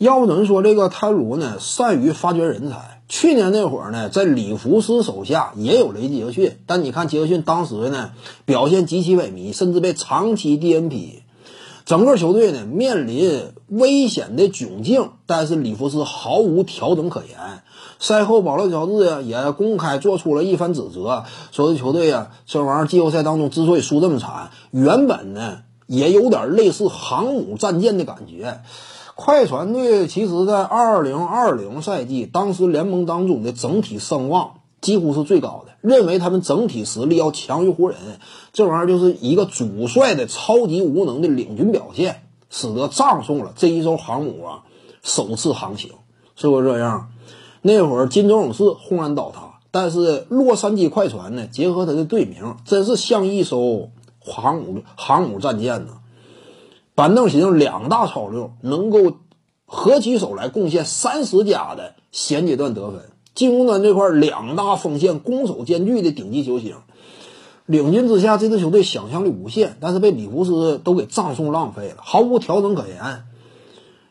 要不怎么说这个泰鲁呢？善于发掘人才。去年那会儿呢，在里弗斯手下也有雷吉杰克逊，但你看杰克逊当时呢表现极其萎靡，甚至被长期 DNP，整个球队呢面临危险的窘境。但是里弗斯毫无调整可言。赛后，保罗乔治呀也公开做出了一番指责，说这球队呀这玩意儿季后赛当中之所以输这么惨，原本呢也有点类似航母战舰的感觉。快船队其实，在二零二零赛季，当时联盟当中的整体声望几乎是最高的，认为他们整体实力要强于湖人。这玩意儿就是一个主帅的超级无能的领军表现，使得葬送了这一艘航母啊首次航行，是不是这样？那会儿金州勇士轰然倒塌，但是洛杉矶快船呢，结合他的队名，真是像一艘航母航母战舰呢。板凳席上两大超六能够合起手来贡献三十加的衔接段得分，进攻端这块两大锋线攻守兼具的顶级球星，领军之下这支球队想象力无限，但是被里弗斯都给葬送浪费了，毫无调整可言。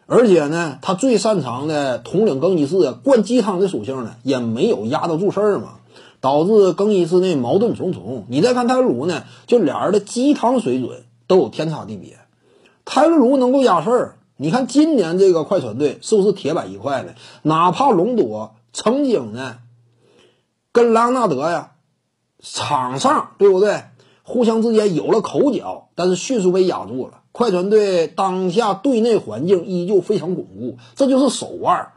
而且呢，他最擅长的统领更衣室灌鸡汤的属性呢，也没有压得住事儿嘛，导致更衣室内矛盾重重。你再看泰鲁呢，就俩人的鸡汤水准都有天差地别。泰勒卢能够压事儿，你看今年这个快船队是不是铁板一块的？哪怕隆多曾经呢跟莱昂纳德呀场上对不对？互相之间有了口角，但是迅速被压住了。快船队当下队内环境依旧非常巩固，这就是手腕。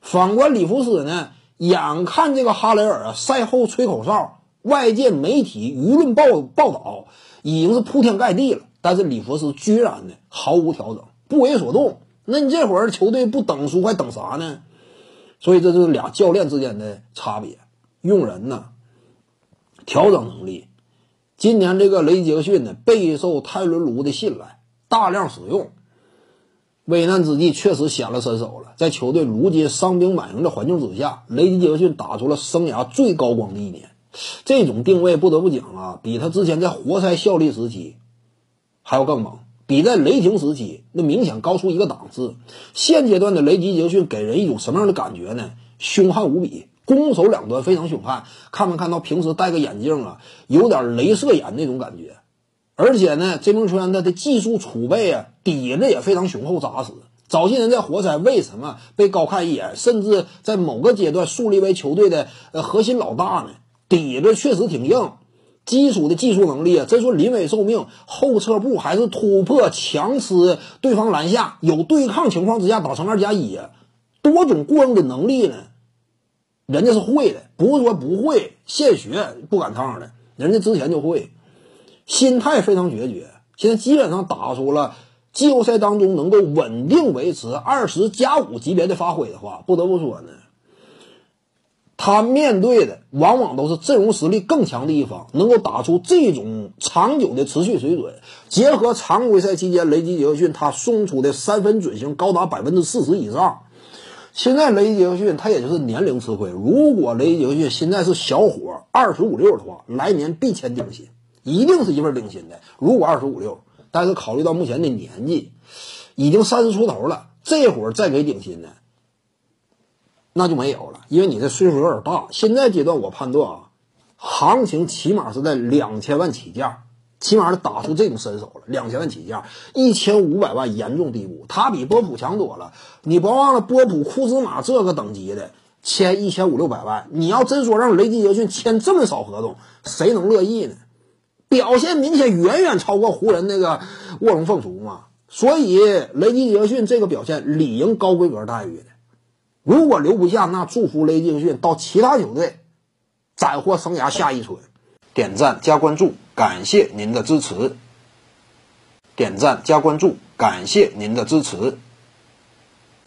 反观里弗斯呢，眼看这个哈雷尔啊赛后吹口哨，外界媒体舆论报报道已经是铺天盖地了。但是里弗斯居然呢毫无调整，不为所动。那你这会儿球队不等输还等啥呢？所以这就是俩教练之间的差别，用人呢，调整能力。今年这个雷杰克逊呢备受泰伦卢的信赖，大量使用，危难之际确实显了身手了。在球队如今伤兵满营的环境之下，雷杰克逊打出了生涯最高光的一年。这种定位不得不讲啊，比他之前在活塞效力时期。还要更猛，比在雷霆时期那明显高出一个档次。现阶段的雷吉杰逊给人一种什么样的感觉呢？凶悍无比，攻守两端非常凶悍。看没看到平时戴个眼镜啊，有点镭射眼那种感觉。而且呢，这名球员他的技术储备啊，底子也非常雄厚扎实。早些年在活塞为什么被高看一眼，甚至在某个阶段树立为球队的呃核心老大呢？底子确实挺硬。基础的技术能力啊，真说临危受命，后撤步还是突破强吃对方篮下，有对抗情况之下打成二加一，多种过硬的能力呢，人家是会的，不是说不会现学不赶趟的，人家之前就会，心态非常决绝，现在基本上打出了季后赛当中能够稳定维持二十加五级别的发挥的话，不得不说呢。他面对的往往都是阵容实力更强的一方，能够打出这种长久的持续水准。结合常规赛期间雷吉杰克逊他送出的三分准星高达百分之四十以上，现在雷吉杰克逊他也就是年龄吃亏。如果雷吉杰克逊现在是小伙二十五六的话，来年必签顶薪，一定是一份顶薪的。如果二十五六，但是考虑到目前的年纪，已经三十出头了，这会儿再给顶薪呢？那就没有了，因为你这岁数有点大。现在阶段我判断啊，行情起码是在两千万起价，起码是打出这种身手了。两千万起价，一千五百万严重低估，他比波普强多了。你别忘了，波普、库兹马这个等级的签一千五六百万，你要真说让雷吉杰逊签这么少合同，谁能乐意呢？表现明显远远超过湖人那个卧龙凤雏嘛。所以雷吉杰逊这个表现理应高规格待遇的。如果留不下，那祝福雷吉逊到其他球队斩获生涯下一春。点赞加关注，感谢您的支持。点赞加关注，感谢您的支持。